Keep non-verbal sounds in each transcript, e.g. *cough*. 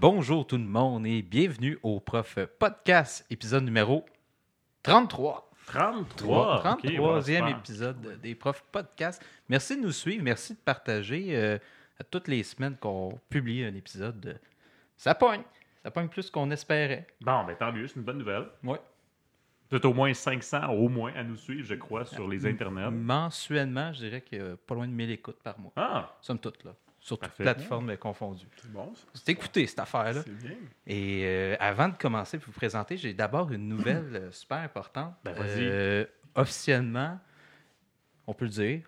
bonjour tout le monde et bienvenue au Prof Podcast, épisode numéro 33. 33. 33e épisode des Profs Podcast. Merci de nous suivre, merci de partager euh, à toutes les semaines qu'on publie un épisode. Ça pogne. Ça pogne plus qu'on espérait. Bon, ben tant mieux, c'est une bonne nouvelle. Oui. Vous êtes au moins 500 au moins à nous suivre, je crois, sur les internets. Mensuellement, je dirais qu'il y a pas loin de 1000 écoutes par mois. Ah! Somme toute, là. Sur toutes plateformes confondues. C'est bon. C'est écouté, cette affaire-là. C'est bien. Et euh, avant de commencer pour vous présenter, j'ai d'abord une nouvelle euh, super importante. Ben, vas-y. Euh, officiellement, on peut le dire,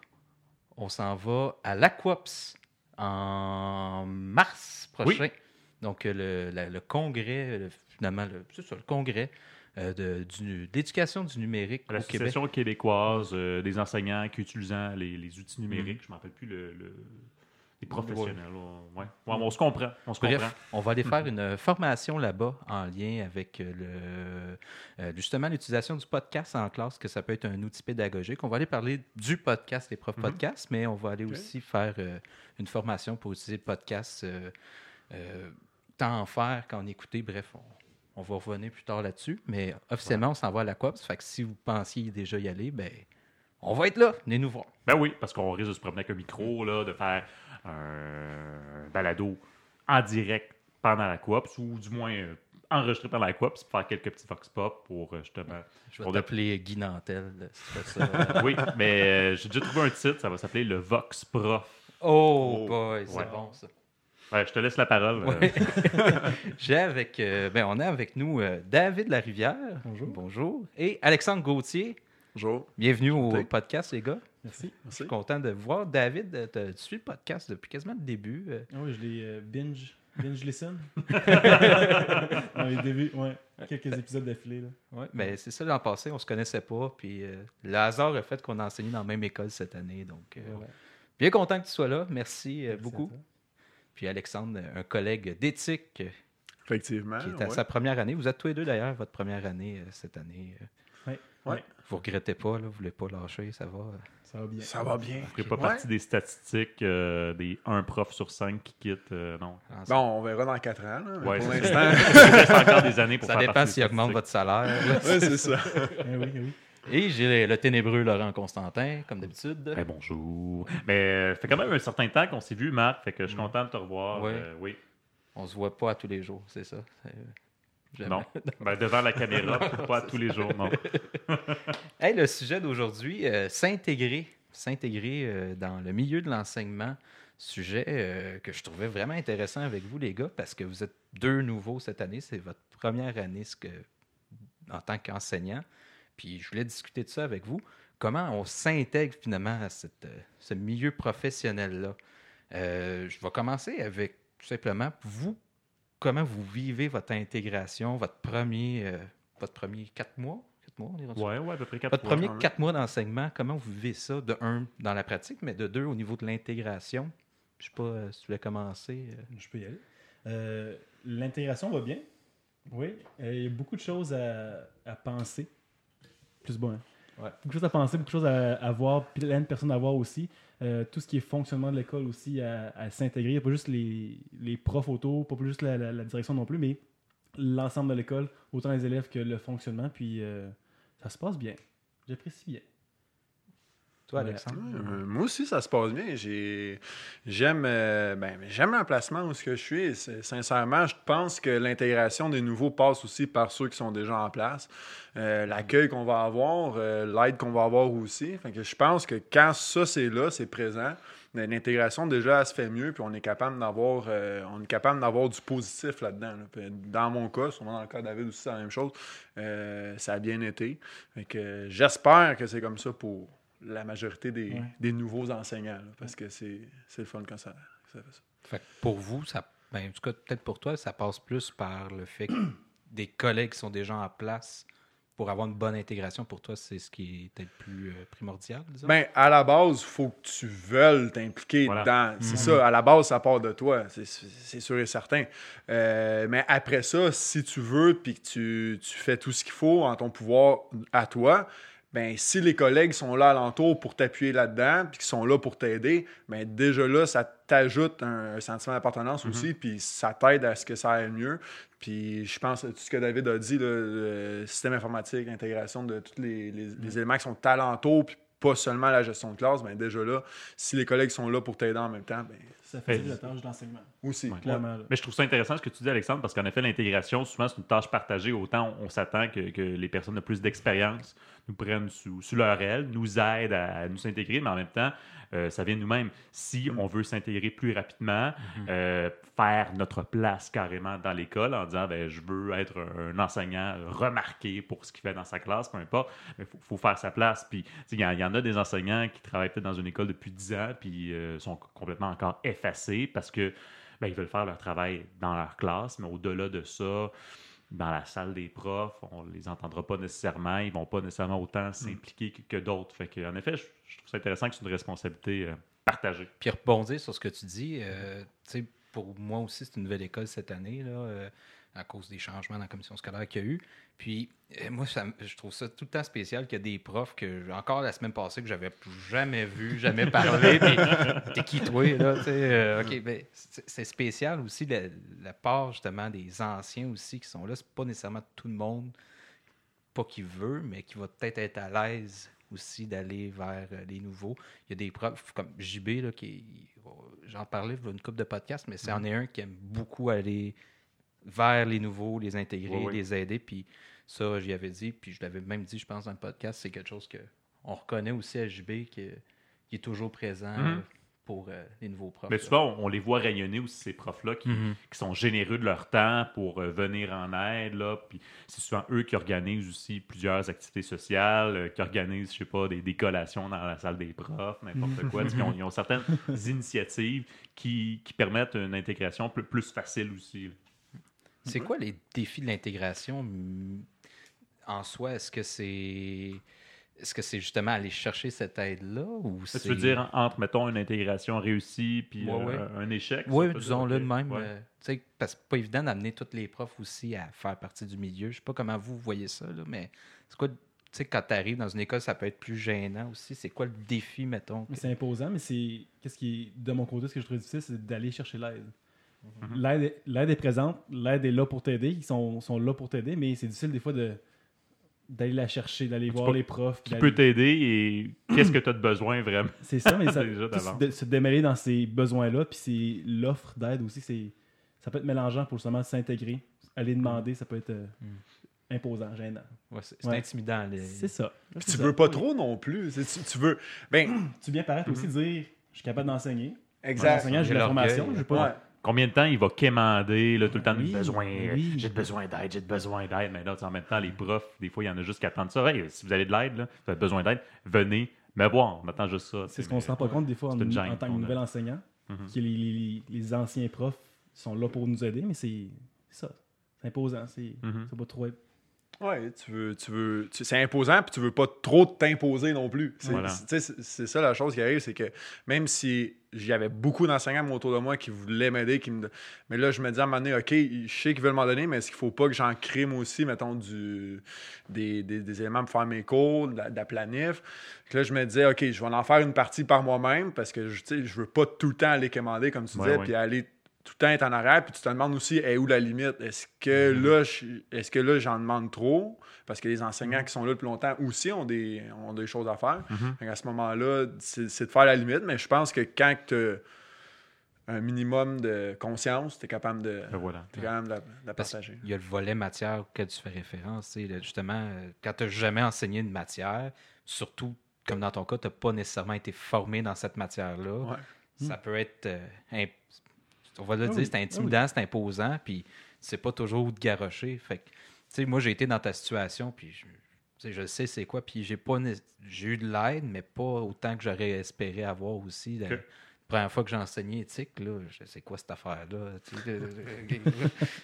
on s'en va à l'Aquops en mars prochain. Donc, euh, le, la- le congrès, le- finalement, le- c'est ça, le congrès euh, de, du- d'éducation du numérique au Québec. L'Association québécoise euh, des enseignants qui utilisent les, les outils numériques, je ne m'en rappelle plus le, professionnels. là. Ouais. Ouais, mais on se comprend. On se Bref, comprend. on va aller faire une formation là-bas en lien avec euh, le, euh, justement l'utilisation du podcast en classe, que ça peut être un outil pédagogique. On va aller parler du podcast, les profs Mhm. podcasts, mais on va aller aussi faire euh, une formation pour utiliser le podcast, euh, euh, tant en faire qu'en écouter. Bref, on, on va revenir plus tard là-dessus. Mais officiellement, on s'en va à la COPS. Fait que si vous pensiez déjà y aller, ben, on va être là. Venez nous voir. Ben oui, parce qu'on risque de se promener avec un micro, là, de faire un balado en direct pendant la coop, ou du moins euh, enregistré pendant la coop, pour faire quelques petits vox pop pour euh, justement. Je vais t'appeler Guy Nantel. si tu fais ça. *laughs* oui, mais euh, j'ai déjà trouvé un titre, ça va s'appeler le Vox Prof. oh, Oh, boy, c'est ouais. bon ça. Ouais, je te laisse la parole. Ouais. *laughs* J'ai avec, euh, ben, on a avec nous euh, David Larivière. Bonjour. Bonjour. Et Alexandre Gauthier. Bonjour. Bienvenue au podcast, les gars. Merci. Je suis content de vous voir. David, euh, tu suis le podcast depuis quasiment le début. euh. Ah oui, je l'ai euh, binge, binge listen. *laughs* *laughs* Dans les débuts, ouais. Quelques épisodes d'affilée. là. Ouais, ben, c'est ça, l'an passé, on se connaissait pas. Puis euh, le hasard a fait qu'on a enseigné dans la même école cette année. Donc, euh, bien content que tu sois là. Merci, euh, beaucoup. Puis Alexandre, un collègue d'éthique Effectivement. qui est à ouais. sa première année. Vous êtes tous les deux d'ailleurs, votre première année euh, cette année. Ouais. Vous regrettez pas, là, vous voulez pas lâcher, ça va. euh. Ça va bien. Ça va bien. Vous ferez pas Ouais. partie des statistiques euh, des 1 prof sur 5 qui quitte. euh, non. Bon, on verra dans 4 ans. Là. Ouais, pour l'instant. ça. *laughs* Il reste encore des années pour Ça faire dépend s'il augmente votre salaire. *laughs* ouais, c'est ça. Eh oui, eh oui. Et j'ai le ténébreux Laurent Constantin, comme d'habitude. Ben, bonjour. Mais ça fait quand même un certain temps qu'on s'est vu, Marc. Fait que je suis Mm. content de te revoir. Ouais. euh, oui. On se voit pas à tous les jours, c'est ça. Jamais. *laughs* Non. Ben, devant la caméra, pas tous les jours, non. *laughs* Hey, le sujet d'aujourd'hui, euh, s'intégrer, s'intégrer euh, dans le milieu de l'enseignement, sujet euh, que je trouvais vraiment intéressant avec vous, les gars, parce que vous êtes deux nouveaux cette année. C'est votre première année ce que, en tant qu'enseignant. Puis je voulais discuter de ça avec vous. Comment on s'intègre finalement à cette, ce milieu professionnel-là? Je vais commencer avec tout simplement vous. Comment vous vivez votre intégration, votre premier, euh, votre premier quatre mois? Quatre mois, on est rendu Ouais, ouais, à peu près 4 votre premier quatre mois d'enseignement, comment vous vivez ça, de un, dans la pratique, mais de deux, au niveau de l'intégration? Je sais pas euh, si tu voulais commencer. euh. Je peux y aller. Euh, L'intégration va bien. Oui. Euh, Il y a beaucoup de choses à, à penser. Plus bon, hein? Beaucoup de choses à penser, beaucoup de choses à, à voir, plein de personnes à voir aussi. Euh, tout ce qui est fonctionnement de l'école aussi à, à s'intégrer. Pas juste les, les profs autour, pas juste la direction non plus, mais l'ensemble de l'école, autant les élèves que le fonctionnement. Puis euh, ça se passe bien. J'apprécie bien. Toi, Ouais. Alexandre? Euh, moi aussi, ça se passe bien. Euh, ben, j'aime l'emplacement où ce que je suis. Sincèrement, je pense que l'intégration des nouveaux passe aussi par ceux qui sont déjà en place. Euh, L'accueil qu'on va avoir, euh, l'aide qu'on va avoir aussi. Fait que je pense que quand ça, c'est là, c'est présent, ben, l'intégration, déjà, elle se fait mieux, puis on est capable d'avoir euh, on est capable d'avoir du positif là-dedans. là. Dans mon cas, sûrement dans le cas de David aussi, c'est la même chose. Euh, ça a bien été. Fait que euh, j'espère que c'est comme ça pour la majorité des, Ouais. des nouveaux enseignants, là, parce que c'est c'est le fun quand ça, ça fait ça. Fait que pour vous, ça, ben, en tout cas, peut-être pour toi, ça passe plus par le fait que *clears throat* des collègues qui sont déjà en place pour avoir une bonne intégration. Pour toi, c'est ce qui est peut-être plus euh, primordial, disons? Ben, à la base, il faut que tu veuilles t'impliquer Voilà. dedans. C'est Mhm. ça, à la base, ça part de toi, c'est- c'est sûr et certain. Euh, mais après ça, si tu veux, puis que tu, tu fais tout ce qu'il faut en ton pouvoir à toi, ben si les collègues sont là alentour pour t'appuyer là-dedans, puis qu'ils sont là pour t'aider, ben déjà là, ça t'ajoute un, un sentiment d'appartenance aussi, puis ça t'aide à ce que ça aille mieux. Puis je pense, tout ce que David a dit, là, le système informatique, l'intégration de tous les, les- les éléments qui sont alentour, puis pas seulement la gestion de classe, ben déjà là, si les collègues sont là pour t'aider en même temps, ben Ça facilite la tâche d'enseignement. aussi. Ouais. Clairement. là. Mais je trouve ça intéressant ce que tu dis, Alexandre, parce qu'en effet, l'intégration, souvent, c'est une tâche partagée. Autant on, s'attend que, que les personnes de plus d'expérience nous prennent sous, sous leur aile, nous aident à, à nous s'intégrer, mais en même temps, euh, ça vient de nous-mêmes. Si on veut s'intégrer plus rapidement, euh, faire notre place carrément dans l'école en disant ben, je veux être un, un enseignant remarqué pour ce qu'il fait dans sa classe, peu importe, il faut, faut faire sa place. Puis, tu sais, il y, en- il y en a des enseignants qui travaillent peut-être dans une école depuis 10 ans, puis euh, sont complètement encore effacés parce que ben, ils veulent faire leur travail dans leur classe, mais au-delà de ça, dans la salle des profs, on les entendra pas nécessairement, ils vont pas nécessairement autant s'impliquer que, que d'autres. Fait que, en effet, je, je trouve ça intéressant que c'est une responsabilité euh, partagée. Puis rebondir sur ce que tu dis, euh, pour moi aussi, c'est une nouvelle école cette année, là, euh, à cause des changements dans la commission scolaire qu'il y a eu. Puis, euh, moi, ça je trouve ça tout le temps spécial qu'il y a des profs que, encore la semaine passée, que j'avais jamais vu, jamais parlé. *laughs* T'es qui, toi, là? euh, OK, ben, c'est spécial aussi, la, la part, justement, des anciens aussi qui sont là. C'est pas nécessairement tout le monde, pas qui veut, mais qui va peut-être être à l'aise aussi d'aller vers euh, les nouveaux. Il y a des profs comme JB, là, qui j'en parlais il y a une couple de podcasts, mais c'est en est un qui aime beaucoup aller vers les nouveaux, les intégrer, Oui, oui. les aider. Puis ça, j'y avais dit, puis je l'avais même dit, je pense, dans le podcast, c'est quelque chose que on reconnaît aussi à JB qui, qui est toujours présent Mhm. euh, pour euh, les nouveaux profs. Mais souvent, on, on les voit rayonner aussi, ces profs-là, qui, Mhm. qui sont généreux de leur temps pour euh, venir en aide. Là, puis c'est souvent eux qui organisent aussi plusieurs activités sociales, euh, qui organisent, je sais pas, des, des collations dans la salle des profs, n'importe *laughs* quoi. Ils, ont, ils ont certaines initiatives qui, qui permettent une intégration plus, plus facile aussi. là. C'est quoi les défis de l'intégration en soi? Est-ce que c'est est-ce que c'est justement aller chercher cette aide-là ou Tu veux dire entre, mettons, une intégration réussie puis Ouais, euh, ouais. un échec? Oui, disons-le de même. ouais. euh, tu sais, parce que c'est pas évident d'amener tous les profs aussi à faire partie du milieu. Je sais pas comment vous voyez ça, là, mais c'est quoi, tu sais, quand tu arrives dans une école, ça peut être plus gênant aussi? C'est quoi le défi, mettons? Que- c'est imposant, mais c'est. Qu'est-ce qui est, de mon côté, ce que je trouve difficile, c'est d'aller chercher l'aide. Mhm. L'aide est- L'aide est présente, l'aide est là pour t'aider, ils sont, sont là pour t'aider, mais c'est difficile des fois de d'aller la chercher, d'aller voir peux- les profs. Qui peut t'aider et qu'est-ce que tu as de besoin vraiment? C'est ça, mais *laughs* ça, de- se démêler dans ces besoins-là, puis c'est l'offre d'aide aussi, c'est ça peut être mélangeant pour justement s'intégrer, aller demander, ça peut être euh, Mm. imposant, gênant. Ouais, c'est Ouais. intimidant. les- C'est ça. Puis tu ça. veux pas Oui. trop non plus. Tu, tu veux. Ben, Tu viens paraître aussi dire, je suis capable d'enseigner. exact. Enseignant, j'ai la formation, je pas. Ouais. Combien de temps il va quémander, là, tout le temps, Oui, j'ai besoin, oui. j'ai besoin d'aide, j'ai besoin d'aide. Mais là, en même temps, les profs, des fois, il y en a juste qui attendent ça. Hey, si vous avez de l'aide, là, vous avez besoin d'aide, venez me voir. On attend juste ça. C'est ce qu'on se rend pas compte des fois en, tant que nouvel enseignant, Mhm. que les, les- les anciens profs sont là pour nous aider, mais c'est ça. C'est imposant. C'est Mhm. ça va trop être. Ouais, tu veux, tu veux, c'est imposant, puis tu veux pas trop t'imposer non plus. C'est, Voilà. c'est- tu sais, c'est- c'est ça la chose qui arrive, c'est que même si j'avais beaucoup d'enseignants autour de moi qui voulaient m'aider, qui me, mais là je me dis à un moment donné, ok, je sais qu'ils veulent m'en donner, mais est-ce qu'il faut pas que j'en crée moi aussi, mettons du, des, des- des éléments pour faire mes cours, de la, de la planif? Puis là je me disais, ok, je vais en faire une partie par moi-même parce que je, je veux pas tout le temps aller commander comme tu Ouais, disais, puis aller tout le temps être en arrière, puis tu te demandes aussi est où la limite? Est-ce que Mhm. là, je- est-ce que là, j'en demande trop? Parce que les enseignants qui sont là depuis longtemps aussi ont des, ont des choses à faire. Mhm. à ce moment-là, c'est c'est de faire la limite, mais je pense que quand tu as un minimum de conscience, tu es capable de, Ben voilà. t'es capable de la, de la partager. Il y a le volet matière auquel tu fais référence. justement, euh, quand tu n'as jamais enseigné une matière, surtout comme dans ton cas, tu n'as pas nécessairement été formé dans cette matière-là, Ouais. ça peut être. euh, on va le Ah dire, oui, c'est ah intimidant, c'est imposant, puis c'est pas toujours où te garrocher. Fait que, tu sais, moi, j'ai été dans ta situation, puis je, je sais c'est quoi, puis j'ai pas j'ai eu de l'aide, mais pas autant que j'aurais espéré avoir aussi. Première fois que j'ai enseigné éthique, là, je sais quoi cette affaire-là.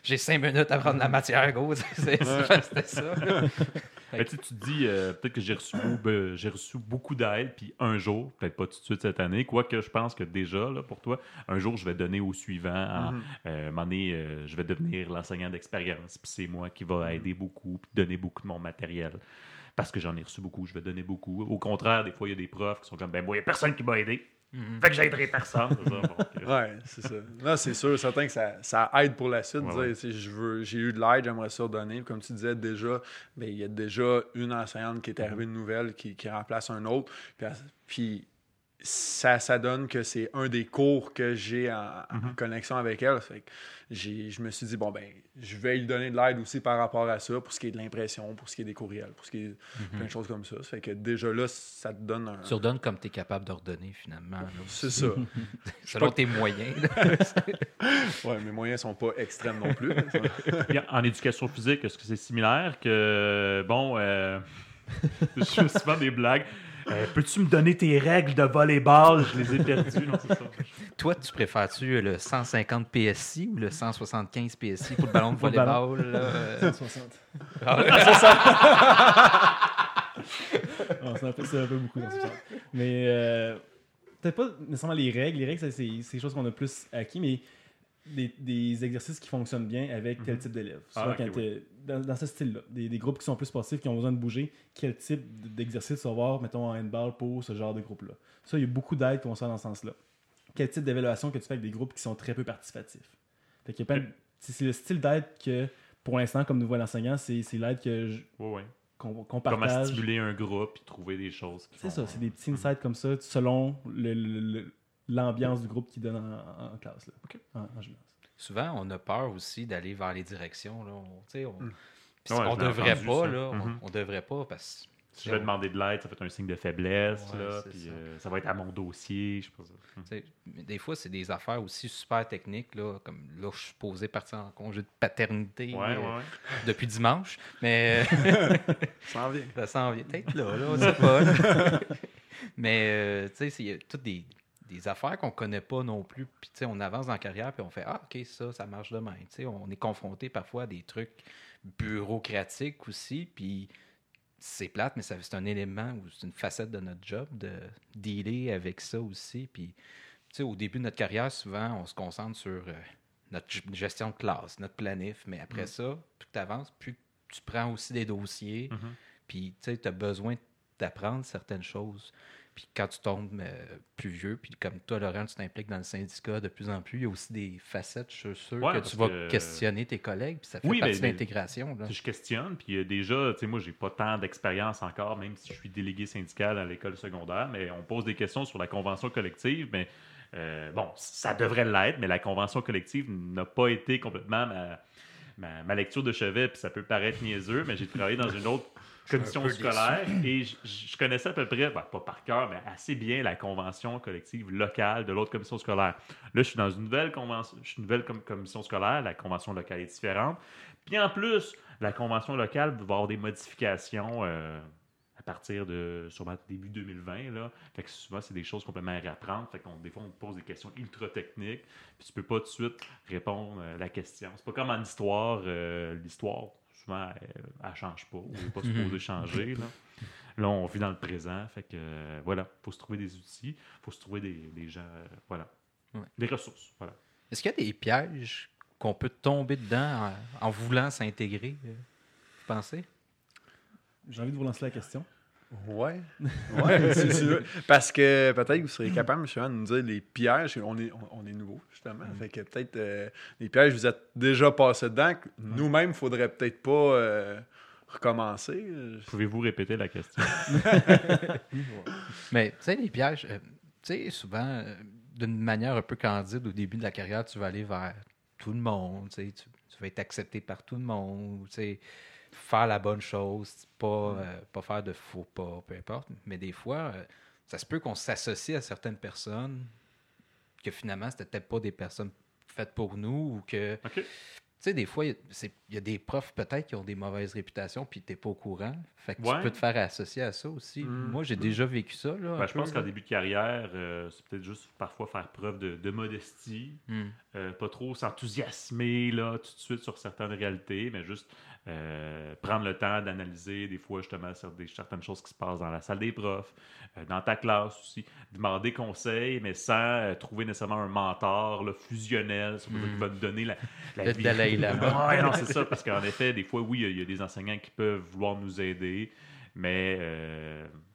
J'ai cinq minutes à prendre la matière, *laughs* c'est- C'était ça. *laughs* tu te dis, euh, peut-être que j'ai reçu, ben, j'ai reçu beaucoup d'aide, puis un jour, peut-être pas tout de suite cette année, quoique je pense que déjà, là, pour toi, un jour, je vais donner au suivant. En, Mhm. euh, donné, euh, je vais devenir l'enseignant d'expérience, puis c'est moi qui va aider beaucoup, puis donner beaucoup de mon matériel. Parce que j'en ai reçu beaucoup, je vais donner beaucoup. Au contraire, des fois, il y a des profs qui sont comme, ben moi, il n'y a personne qui m'a aidé. Mhm. Fait que j'aiderai personne. *laughs* c'est ça. Ouais, c'est ça. Là, c'est sûr, certain que ça, ça aide pour la suite. Ouais, dire, je veux, j'ai eu de l'aide, j'aimerais ça donner. Comme tu disais déjà, ben, il y a déjà une enseignante qui est arrivée de nouvelle qui, qui remplace un autre. Puis, elle- puis ça, ça donne que c'est un des cours que j'ai en, en connexion avec elle. Fait que j'ai, je me suis dit, bon, ben, je vais lui donner de l'aide aussi par rapport à ça, pour ce qui est de l'impression, pour ce qui est des courriels, pour ce qui est plein de choses comme ça. Ça fait que déjà là, ça te donne un. Tu redonnes comme tu es capable d'ordonner, finalement. C'est ça. *laughs* Selon tes moyens. *laughs* ouais, mes moyens sont pas extrêmes non plus. *laughs* En éducation physique, est-ce que c'est similaire que, bon, euh, je fais souvent des blagues. Euh, Peux-tu me donner tes règles de volleyball? Je les ai perdues. Non, c'est ça. Toi, tu préfères-tu le 150 PSI ou le 175 PSI pour le ballon de Pour le ballon. volleyball? là, *laughs* euh? 60. Ah ouais? *laughs* Non, c'est un, peu- c'est un peu beaucoup dans ce sens. Mais euh, peut-être pas nécessairement les règles. Les règles, c'est c'est des choses qu'on a plus acquis, mais des, des exercices qui fonctionnent bien avec tel Mhm. type d'élève. Ah, dans, dans ce style-là, des, des groupes qui sont plus sportifs, qui ont besoin de bouger, quel type d'exercice tu vas voir, mettons, en handball pour ce genre de groupe-là. Ça, il y a beaucoup d'aide qu'on fait dans ce sens-là. Quel type d'évaluation que tu fais avec des groupes qui sont très peu participatifs? Fait qu'il c'est le style d'aide que, pour l'instant, comme nous voit l'enseignant, c'est l'aide que je- qu'on Comment partage. stimuler un groupe et trouver des choses. C'est ça, c'est des petits insights comme ça, selon le- le- le- l'ambiance du groupe qui donne en, en classe. Là. Ok. En, en gymnase. Souvent, on a peur aussi d'aller vers les directions. Là. On, tu sais, on, Mm. Ouais, l'ai devrait pas, ça. là. On- Mhm. On, devrait pas parce que. Si je vais demander de l'aide, ça fait un signe de faiblesse. Ouais, là, puis, ça. euh, ça va être à mon dossier. Je mais Des fois, c'est des affaires aussi super techniques, là, comme là, je suis posé partir en congé de paternité Ouais, euh, ouais. depuis dimanche, mais *laughs* Ça en vient. ça s'en vient peut-être là, là, on sait pas. là. *laughs* mais euh, tu sais, c'est- il y a toutes des, des affaires qu'on connaît pas non plus, puis tu sais, on avance dans la carrière, puis on fait ah ok ça, ça marche de même. Tu sais, on est confronté parfois à des trucs bureaucratiques aussi, puis c'est plate, mais c'est un élément ou c'est une facette de notre job de dealer avec ça aussi. Puis, tu sais, au début de notre carrière, souvent, on se concentre sur euh, notre gestion de classe, notre planif, mais après Mm. ça, plus tu avances, plus tu prends aussi des dossiers, Mhm. puis tu sais, tu as besoin d'apprendre certaines choses. Puis quand tu tombes euh, plus vieux, puis comme toi, Laurent, tu t'impliques dans le syndicat de plus en plus, il y a aussi des facettes, je suis sûr, Ouais, que tu vas que- questionner tes collègues, puis ça fait Oui, partie de l'intégration. Je questionne, puis euh, déjà, tu sais, moi, j'ai pas tant d'expérience encore, même si je suis délégué syndical à l'école secondaire, mais on pose des questions sur la convention collective, mais euh, bon, ça devrait l'être, mais la convention collective n'a pas été complètement ma, ma, ma lecture de chevet, puis ça peut paraître niaiseux, mais j'ai travaillé dans une autre commission scolaire et je, je connaissais à peu près, ben, pas par cœur, mais assez bien la convention collective locale de l'autre commission scolaire. Là, je suis dans une nouvelle convention, je suis une nouvelle com- commission scolaire, la convention locale est différente. Puis en plus, la convention locale va avoir des modifications euh, à partir de sûrement début 2020. Là. Fait que souvent, c'est des choses complètement à réapprendre. Fait qu'on, des fois, on te pose des questions ultra techniques, puis tu peux pas tout de suite répondre euh, à la question. C'est pas comme en histoire. euh, l'histoire, souvent, elle, elle change pas. ou Elle n'est pas supposée changer. Là. Là, on vit dans le présent. Fait que, euh, voilà, faut se trouver des outils, faut se trouver des, des gens, euh, voilà, Ouais. des ressources. Voilà. Est-ce qu'il y a des pièges qu'on peut tomber dedans en, en voulant s'intégrer? euh, Vous pensez? J'ai envie de vous lancer la question. Ouais. ouais c'est sûr. Parce que peut-être que vous serez capable, monsieur, de nous dire les pièges. On est, on, on est nouveau, justement. Fait que peut-être euh, les pièges, vous êtes déjà passé dedans. que Nous-mêmes, il faudrait peut-être pas euh, recommencer. Pouvez-vous répéter la question? *laughs* *laughs* Mais tu sais, les pièges, euh, tu sais, souvent, euh, d'une manière un peu candide, au début de la carrière, tu vas aller vers tout le monde, tu sais, tu, tu vas être accepté par tout le monde, tu sais, faire la bonne chose, pas, euh, pas faire de faux pas, peu importe. Mais des fois, euh, ça se peut qu'on s'associe à certaines personnes que finalement, c'était peut-être pas des personnes faites pour nous ou que OK. sais, des fois, il y a- y des profs peut-être qui ont des mauvaises réputations, puis tu n'es pas au courant. Fait que Ouais. tu peux te faire associer à ça aussi. Mm. Moi, j'ai déjà vécu ça. Là, Ben, je pense qu'en début de carrière, euh, c'est peut-être juste parfois faire preuve de, de modestie, Mm. euh, pas trop s'enthousiasmer là, tout de suite sur certaines réalités, mais juste euh, prendre le temps d'analyser des fois justement sur des- certaines choses qui se passent dans la salle des profs, euh, dans ta classe aussi, demander conseil, mais sans euh, trouver nécessairement un mentor là, fusionnel, qui va te donner la, la Le vie. Dalai *laughs* Lama. Ouais, non, c'est ça, parce qu'en effet, des fois, oui, il y y, a des enseignants qui peuvent vouloir nous aider, mais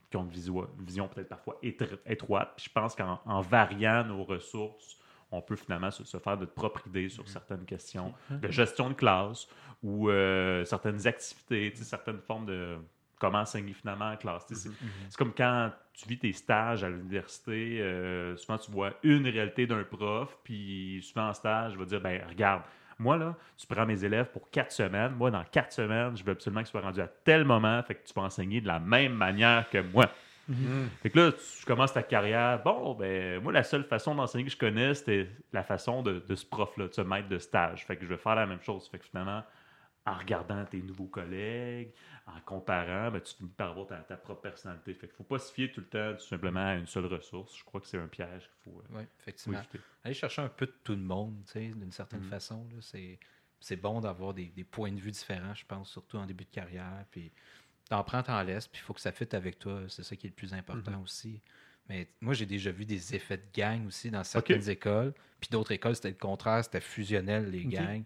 qui ont une vision, vision peut-être parfois étr- étroite. Puis je pense qu'en en variant nos ressources, on peut finalement se, se faire notre propre idée sur certaines questions de gestion de classe ou euh, certaines activités, certaines formes de comment enseigner finalement en classe. C'est c'est comme quand tu vis tes stages à l'université, euh, souvent tu vois une réalité d'un prof, puis souvent en stage, je vais dire, ben regarde, moi là, tu prends mes élèves pour quatre semaines, moi dans quatre semaines, je veux absolument qu'ils soient rendus à tel moment, fait que tu vas enseigner de la même manière que moi. Mhm. Fait que là, tu commences ta carrière. Bon, ben, moi, la seule façon d'enseigner que je connais, c'était la façon de, de ce prof-là, de ce maître de stage. Fait que je vais faire la même chose. Fait que finalement, en regardant tes nouveaux collègues, en comparant, ben, tu finis par avoir ta, ta propre personnalité. Fait qu'il faut pas se fier tout le temps tout simplement à une seule ressource. Je crois que c'est un piège qu'il faut, euh, Oui, faut effectivement. éviter. Aller chercher un peu de tout le monde, tu sais, d'une certaine Mhm. façon. c'est bon d'avoir des, des points de vue différents, je pense, surtout en début de carrière. Puis t'en prends, t'en laisses, puis il faut que ça fitte avec toi. C'est ça qui est le plus important Mhm. aussi. Mais moi, j'ai déjà vu des effets de gang aussi dans certaines écoles. Puis d'autres écoles, c'était le contraire, c'était fusionnel, les gangs.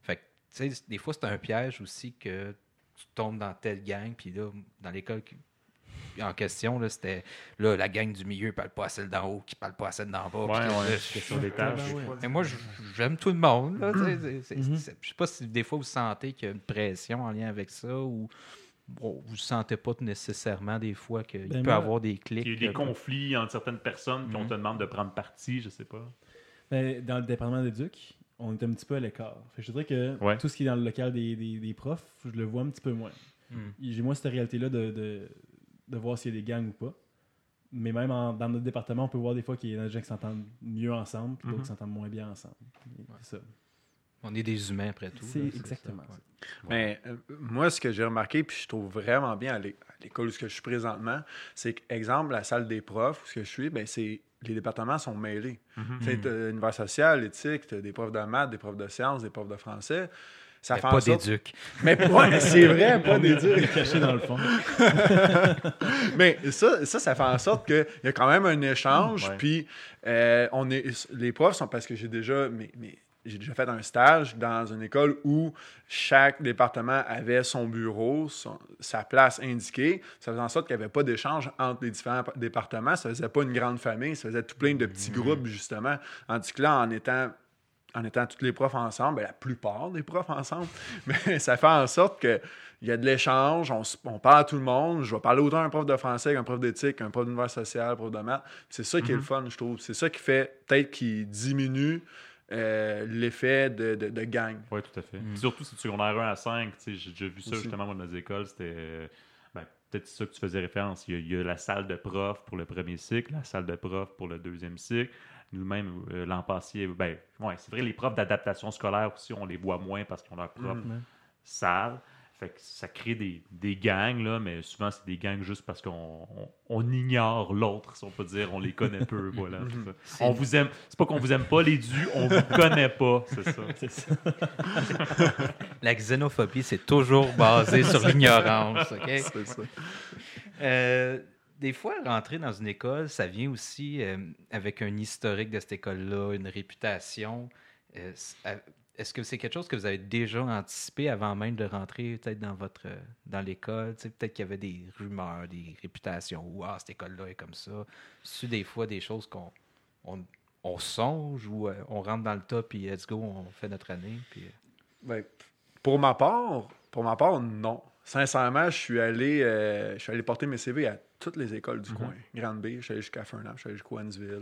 Fait que, tu sais, des fois, c'est un piège aussi que tu tombes dans telle gang, puis là, dans l'école en question, c'était là, la gang du milieu parle pas à celle d'en haut, qui parle pas à celle d'en bas. Ouais, ouais, je- question des tâches. ben ouais. mais moi, j'aime tout le monde. Mhm. Je sais pas si des fois vous sentez qu'il y a une pression en lien avec ça ou bon, vous ne sentez pas nécessairement des fois qu'il Ben peut y avoir des clics. Il y a eu des euh, conflits entre certaines personnes, puis on Mhm. te demande de prendre parti, je sais pas. Ben, dans le département d'éduc, on est un petit peu à l'écart. Je dirais que Ouais. tout ce qui est dans le local des, des- des profs, je le vois un petit peu moins. hmm. J'ai moins cette réalité-là de, de, de voir s'il y a des gangs ou pas. Mais même en- dans notre département, on peut voir des fois qu'il y a des gens qui s'entendent mieux ensemble, puis d'autres Mhm. qui s'entendent moins bien ensemble. C'est ça. On est des humains après tout. C'est exactement ça, ça. Mais euh, moi, ce que j'ai remarqué, puis je trouve vraiment bien à l'é- à l'école où je suis présentement, c'est que, exemple, la salle des profs, où je suis, ben, c'est les départements sont mêlés. Tu sais, t'as univers social, éthique, des profs de maths, des profs de sciences, des profs de français. Ça Mais fait pas d'éduc. *laughs* Mais ouais, c'est vrai, pas des durs. *laughs* Caché dans le fond. *laughs* Mais ça, ça, ça fait en sorte qu'il y a quand même un échange. Ouais. Puis euh, on est, les profs sont parce que j'ai déjà, mais j'ai déjà fait un stage dans une école où chaque département avait son bureau, son- sa place indiquée. Ça faisait en sorte qu'il n'y avait pas d'échange entre les différents pa- départements. Ça faisait pas une grande famille. Ça faisait tout plein de petits groupes, justement. Tandis que là, en étant en étant tous les profs ensemble, ben, la plupart des profs ensemble, mais *laughs* ça fait en sorte que il y a de l'échange, on, parle à tout le monde. Je vais parler autant à un prof de français qu'un prof d'éthique, un prof d'univers social, un prof de maths. C'est ça qui est le fun, je trouve. C'est ça qui fait peut-être qui diminue euh, l'effet de, de, de gang. Oui, tout à fait. Mm. Surtout si tu secondaire 1 à 5, tu sais, j'ai déjà vu ça Aussi. justement moi, dans les écoles, c'était euh, ben, peut-être ça que tu faisais référence. Il y, a, il y a la salle de prof pour le premier cycle, la salle de prof pour le deuxième cycle. Nous-mêmes, euh, l'an passé, ben, ouais, c'est vrai, les profs d'adaptation scolaire aussi, on les voit moins parce qu'ils ont leur propre Mhm. salle. Fait que ça crée des, des gangs, là, mais souvent, c'est des gangs juste parce qu'on on, on ignore l'autre, si on peut dire. On les connaît peu, *laughs* voilà. c'est ça. On vous aime. C'est pas qu'on vous aime pas, les dus, on vous connaît pas, c'est ça. *laughs* C'est ça. *laughs* La xénophobie, c'est toujours basé sur l'ignorance. OK? C'est ça. Euh, des fois, rentrer dans une école, ça vient aussi euh, avec un historique de cette école-là, une réputation. Euh, Est-ce que c'est quelque chose que vous avez déjà anticipé avant même de rentrer peut-être dans votre euh, dans l'école? Tu sais, Peut-être qu'il y avait des rumeurs, des réputations, ou ah, cette école-là est comme ça. C'est des fois des choses qu'on on, on songe ou euh, on rentre dans le tas puis let's go, on fait notre année. Puis, euh, Ben, pour ma part, pour ma part, non. Sincèrement, je suis allé, euh, je suis allé porter mes CV à toutes les écoles du coin. Grande B, je suis allé jusqu'à Fernand, je suis allé jusqu'à.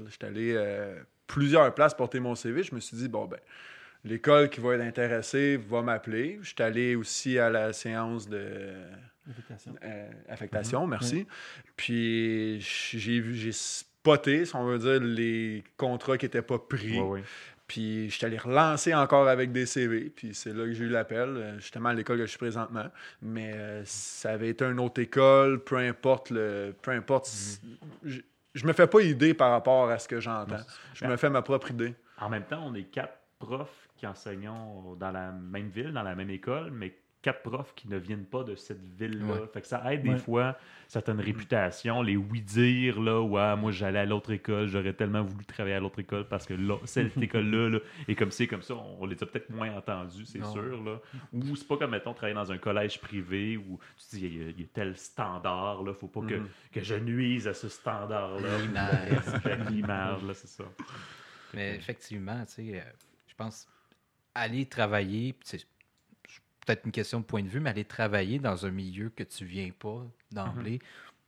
Je suis allé euh, plusieurs places porter mon CV. Je me suis dit, bon, ben, l'école qui va être intéressée va m'appeler. Je suis allé aussi à la séance de Invitation. euh, affectation, merci. Puis j'ai vu, j'ai spoté, si on veut dire, les contrats qui n'étaient pas pris. Puis je suis allé relancer encore avec des CV, puis c'est là que j'ai eu l'appel, euh, justement à l'école que je suis présentement. Mais euh, ça avait été une autre école, peu importe le. Peu importe. Je, je me fais pas idée par rapport à ce que j'entends. Je me fais ma propre idée. En même temps, on est quatre profs qui enseignons dans la même ville, dans la même école, mais quatre profs qui ne viennent pas de cette ville-là. Ouais. Fait que ça aide des fois certaines réputations, les oui-dire, là, ouais, moi j'allais à l'autre école, j'aurais tellement voulu travailler à l'autre école parce que là, cette *laughs* école-là, là, et comme c'est comme ça, on les a peut-être moins entendus, c'est sûr. Là. Ou c'est pas comme, mettons, travailler dans un collège privé où tu dis, il y, a- il y a tel standard, là, faut pas que, Mhm. que je nuise à ce standard-là. L'image. L'image, *laughs* là, c'est ça. Mais effectivement, tu sais, euh, je pense aller travailler, c'est peut-être une question de point de vue, mais aller travailler dans un milieu que tu viens pas d'emblée,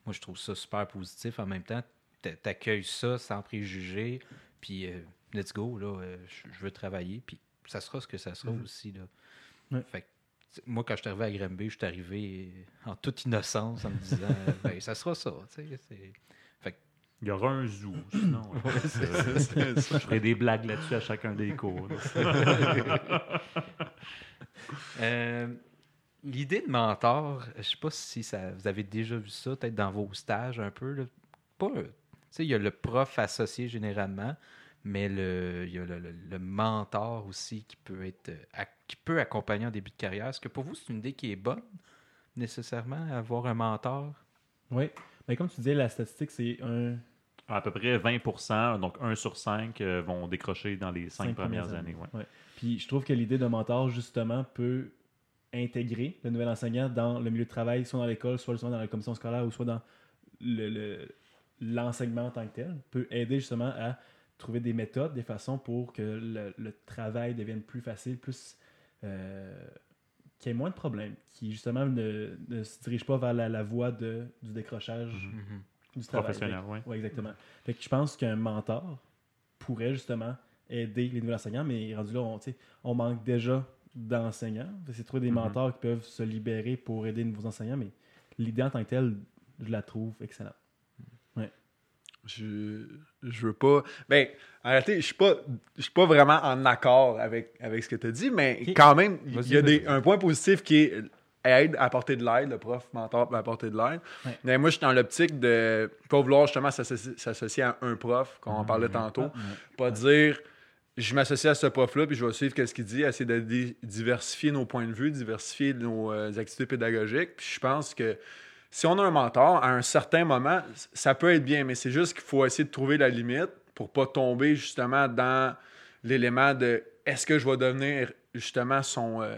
moi je trouve ça super positif. En même temps, t'a- t'accueilles ça sans préjugés, puis euh, let's go, là, euh, je veux travailler, puis ça sera ce que ça sera aussi. Là. Ouais. Fait que, moi, quand je suis arrivé à Granby, je suis arrivé en toute innocence en me disant, euh, ben, ça sera ça. tu sais, c'est- Il y aura un zoo, *clears throat* sinon. euh, je ferai des blagues là-dessus à chacun des cours. *laughs* Euh, L'idée de mentor, je sais pas si ça, vous avez déjà vu ça, peut-être dans vos stages un peu. là. Pas, euh, tu sais, il y a le prof associé généralement, mais le, il y a le, le- le mentor aussi qui peut être, euh, qui peut accompagner en début de carrière. Est-ce que pour vous c'est une idée qui est bonne nécessairement avoir un mentor? Oui. Mais comme tu disais, la statistique, c'est un. À peu près 20 donc 1 sur 5 euh, vont décrocher dans les 5 Cinq premières, premières années. ouais. Ouais. Puis je trouve que l'idée de mentor, justement, peut intégrer le nouvel enseignant dans le milieu de travail, soit dans l'école, soit soit dans la commission scolaire ou soit dans le- le- l'enseignement en tant que tel. Peut aider justement à trouver des méthodes, des façons pour que le, le travail devienne plus facile, plus. euh, qu'il y ait moins de problèmes, qui justement ne, ne se dirige pas vers la, la voie de, du décrochage du travail. Professionnel, oui. Oui, exactement. Fait que je pense qu'un mentor pourrait justement aider les nouveaux enseignants, mais rendu là, on, on manque déjà d'enseignants. Fait que C'est trouver des Mhm. mentors qui peuvent se libérer pour aider les nouveaux enseignants, mais l'idée en tant que telle, je la trouve excellente. Je, je veux pas. Ben, en réalité, je suis pas, je suis pas vraiment en accord avec, avec ce que tu as dit, mais quand même, il y a des, un point positif qui est aide à apporter de l'aide, le prof mentor peut apporter de l'aide. Ouais. Mais moi, je suis dans l'optique de pas vouloir justement s'associer à un prof, comme on parlait tantôt. Ah, Pas dire je m'associe à ce prof-là, puis je vais suivre ce qu'il dit, essayer de di- diversifier nos points de vue, diversifier nos euh, activités pédagogiques. Puis je pense que si on a un mentor, à un certain moment, ça peut être bien, mais c'est juste qu'il faut essayer de trouver la limite pour pas tomber justement dans l'élément de est-ce que je vais devenir justement son, euh,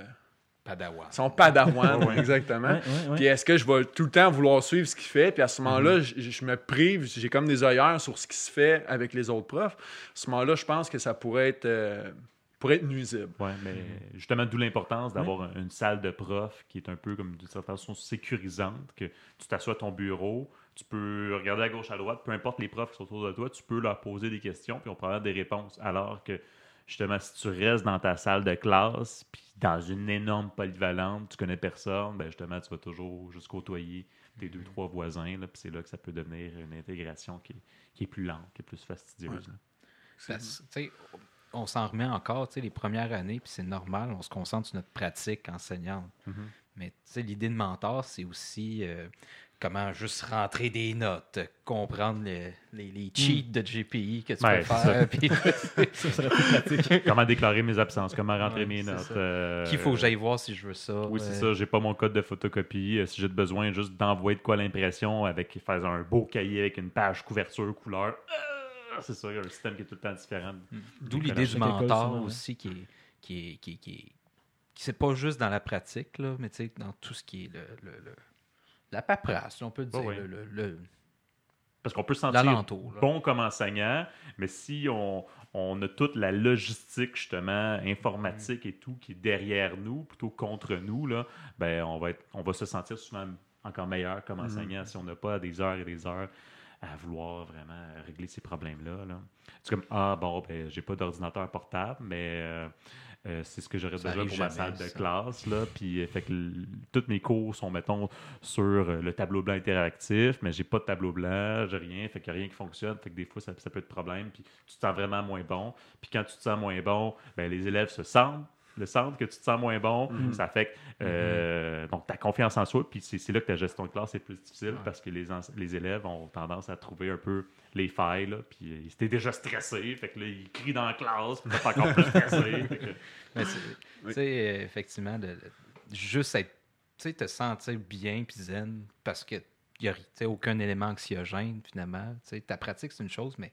Padawan. son padawan, *laughs* Ouais, exactement. Ouais, ouais, ouais. Puis est-ce que je vais tout le temps vouloir suivre ce qu'il fait? Puis à ce moment-là, Mhm. je, je me prive, j'ai comme des œillères sur ce qui se fait avec les autres profs. À ce moment-là, je pense que ça pourrait être, euh, pourrait être nuisible. Ouais, mais justement, d'où l'importance d'avoir un- une salle de prof qui est un peu comme d'une certaine façon sécurisante, que tu t'assois à ton bureau, tu peux regarder à gauche, à droite, peu importe les profs qui sont autour de toi, tu peux leur poser des questions, puis on peut avoir des réponses. Alors que, justement, si tu restes dans ta salle de classe, puis dans une énorme polyvalente, tu connais personne, ben justement, tu vas toujours juste côtoyer tes deux, trois voisins, là, puis c'est là que ça peut devenir une intégration qui est, qui est plus lente, qui est plus fastidieuse. là. Tu sais, on s'en remet encore, tu sais, les premières années, puis c'est normal, on se concentre sur notre pratique enseignante. Mhm. Mais tu sais, l'idée de mentor, c'est aussi euh, comment juste rentrer des notes, comprendre le- les, les cheats de GPI que tu Ouais, peux c'est faire, puis *laughs* Ça serait plus pratique. *laughs* comment déclarer mes absences, comment rentrer Ouais, mes notes. euh, qu'il faut que j'aille voir si je veux ça. Oui, c'est ça. J'ai pas mon code de photocopie. Euh, Si j'ai besoin juste d'envoyer de quoi l'impression avec faire un beau cahier avec une page couverture couleur. *laughs* C'est ça, il y a un système qui est tout le temps différent. D'où Des l'idée du école, mentor ouais. aussi, qui est, qui est, qui est- qui est- qui c'est pas juste dans la pratique, là, mais tu sais, dans tout ce qui est le, le- le- la paperasse, on peut dire, le- le- le- Parce qu'on peut se sentir bon comme enseignant, mais si on, on a toute la logistique, justement, informatique et tout qui est derrière nous, plutôt contre nous, là, ben, on, va être, on va se sentir souvent encore meilleur comme enseignant si on n'a pas des heures et des heures à vouloir vraiment régler ces problèmes-là. Là. C'est comme, ah bon, ben, j'ai pas d'ordinateur portable, mais euh, Euh, c'est ce que j'aurais besoin pour ma salle de classe. Là. Puis, euh, fait que l- tous mes cours sont, mettons, sur euh, le tableau blanc interactif, mais j'ai pas de tableau blanc, j'ai rien, fait qu'il n'y a rien qui fonctionne. Fait que des fois, ça, ça peut être problème. Puis, tu te sens vraiment moins bon. Puis, quand tu te sens moins bon, ben, les élèves se sentent. Le sentent que tu te sens moins bon, ça fait que euh, donc ta confiance en soi, puis c'est c'est là que ta gestion de classe est plus difficile parce que les, ense- les élèves ont tendance à trouver un peu les failles, là, puis ils étaient déjà stressés, fait que là, ils crient dans la classe, puis là, t'es encore plus stressé. *laughs* que- Mais sais, euh, effectivement, de, de- juste être, tu sais, te sentir bien puis zen parce que il n'y a ri- tu sais, aucun élément anxiogène, finalement. Tu sais, ta pratique, c'est une chose, mais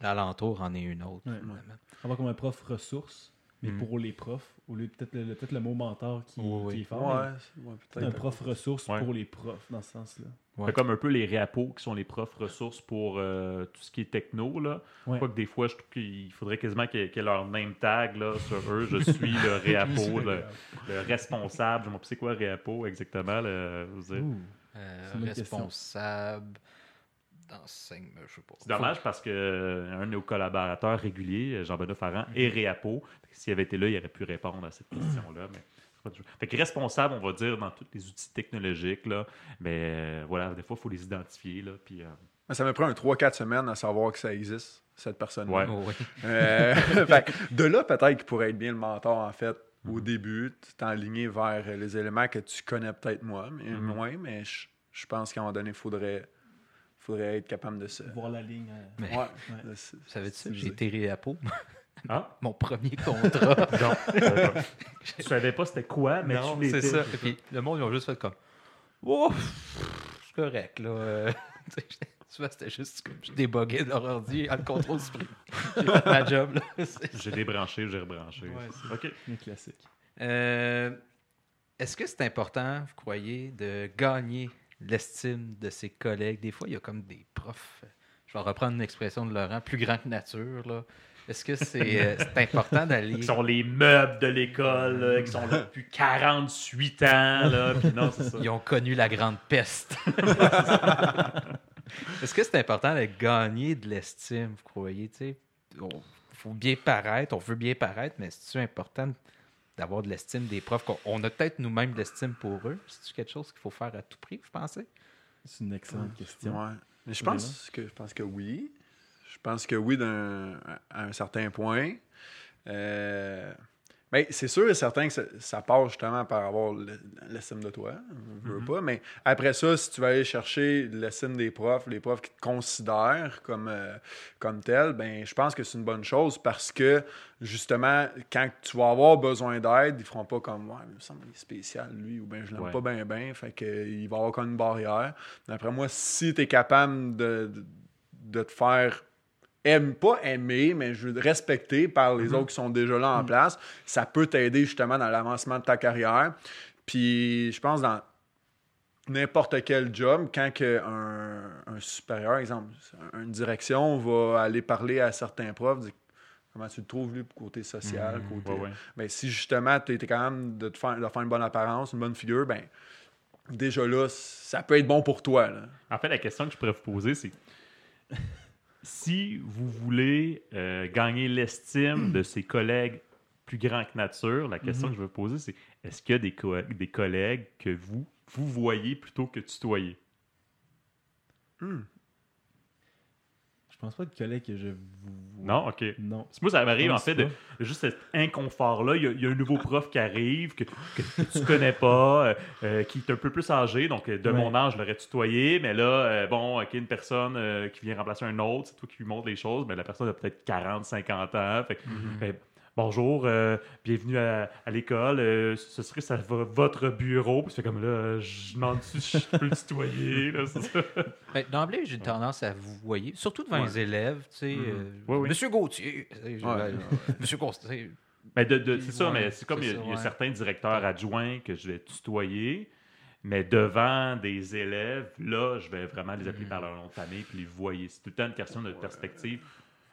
l'alentour en est une autre, Ouais. finalement. Avoir comme un prof ressource, mais Mhm. pour les profs, au lieu de peut-être le, peut-être le mot mentor qui, Oui, oui. qui est fort. Ouais, Un prof ressource Ouais. pour les profs, dans ce sens-là. Comme un peu les réapos qui sont les profs ressources pour euh, tout ce qui est techno. Là. Ouais. Quoique des fois, je trouve qu'il faudrait quasiment qu'il y ait qu'il y ait leur name tag là, sur eux. Je suis le *laughs* réapo, le, le responsable. Je ne sais quoi réapo exactement. le- veux dire. Euh, question. Je sais pas. C'est dommage parce que euh, un de nos collaborateurs réguliers, Jean-Benoît Farran, est réapo. S'il avait été là, il aurait pu répondre à cette question-là. Mais fait que responsable, on va dire, dans tous les outils technologiques. Là, mais euh, voilà, des fois, il faut les identifier. Là, puis, euh, Mais Ça me prend un 3-4 semaines à savoir que ça existe, cette personne Ouais. Oh, oui. Euh, *laughs* *laughs* de là, peut-être qu'il pourrait être bien le mentor, en fait, au début, t'enligner vers les éléments que tu connais peut-être moins, mais, Mhm. moins, mais je, je pense qu'à un moment donné, il faudrait, faudrait être capable de se. Voir la ligne. euh, Mais, Ouais, Ouais. de se- savais-tu, se- j'ai été réapo. Ah, Mon premier contrat. *laughs* euh, *laughs* tu savais pas c'était quoi, mais non, tu l'étais. c'est ça. Et puis, le monde, ils ont juste fait comme c'est correct, là. *laughs* Euh, tu vois, c'était juste comme je déboguais de leur ordi en le contrôle suprême. J'ai fait ma job, là. J'ai débranché, j'ai rebranché. Ouais, c'est- OK. Un classique. Euh, Est-ce que c'est important, vous croyez, de gagner l'estime de ses collègues? Des fois, il y a comme des profs, euh, je vais reprendre une expression de Laurent, plus grand que nature. Là. Est-ce que c'est euh, *laughs* c'est important d'aller... Qui sont les meubles de l'école, qui sont là *laughs* depuis 48 ans. Là, puis non, c'est ça. Ils ont connu la grande peste. *laughs* Est-ce que c'est important de gagner de l'estime, vous croyez? Il faut bien paraître, on veut bien paraître, mais c'est-tu important d'avoir de l'estime des profs? qu'on- On a peut-être nous-mêmes de l'estime pour eux. C'est-tu quelque chose qu'il faut faire à tout prix, vous pensez? C'est une excellente question. Ouais. Mais je pense que je pense que oui. Je pense que oui d'un à un certain point. Euh, ben, c'est sûr et certain que ça, ça passe justement par avoir le- l'estime de toi. Je veux pas. Mais après ça, si tu vas aller chercher l'estime des profs, les profs qui te considèrent comme, euh, comme tel, ben je pense que c'est une bonne chose parce que justement, quand tu vas avoir besoin d'aide, ils feront pas comme Ouais, il me semble qu'il est spécial, lui, ou bien je l'aime Ouais. pas bien bien. Fait que il va y avoir comme une barrière. D'après moi, si tu es capable de, de, de te faire aime pas aimer, mais je veux respecter par les autres qui sont déjà là en place, ça peut t'aider justement dans l'avancement de ta carrière. Puis je pense dans n'importe quel job, quand que un, un supérieur, exemple, une direction va aller parler à certains profs, dire comment tu le trouves, lui, côté social, côté... Ouais, ouais. Ben, si justement tu étais quand même de, te faire, de faire une bonne apparence, une bonne figure, ben déjà là, ça peut être bon pour toi. Là. En fait, la question que je pourrais vous poser, c'est si vous voulez euh, gagner l'estime de ses collègues plus grands que nature, la question que je vous poser, c'est est-ce qu'il y a des, co- des collègues que vous, vous voyez plutôt que tutoyez? Je pense pas de collègue que je vous. Non? OK. Non. Moi, ça m'arrive, Je en fait, de, pas. de juste cet inconfort-là. Il, y a- il y a un nouveau prof qui arrive, que, que tu connais pas, euh, euh, qui est un peu plus âgé. Donc, euh, de Ouais. mon âge, je l'aurais tutoyé. Mais là, euh, bon, OK, une personne euh, qui vient remplacer un autre, c'est toi qui lui montres les choses. Mais la personne a peut-être 40, 50 ans. Fait que, ben, Bonjour, euh, bienvenue à, à l'école. euh, ce serait ça, va- votre bureau. Puis comme là, euh, je demande si je peux le tutoyer. Ben, D'emblée, j'ai tendance à vous voyer, surtout devant Ouais. les élèves. Tu sais, euh, Oui, oui. Monsieur Gauthier. tu sais, je- Ouais. ben, Monsieur Gauthier. De- c'est ça, ouais, mais c'est comme il y a, ça, il y a ouais. certains directeurs adjoints que je vais tutoyer, mais devant des élèves, là, je vais vraiment les Mm. appeler par leur nom de famille puis les voyer. C'est tout le temps une question de perspective.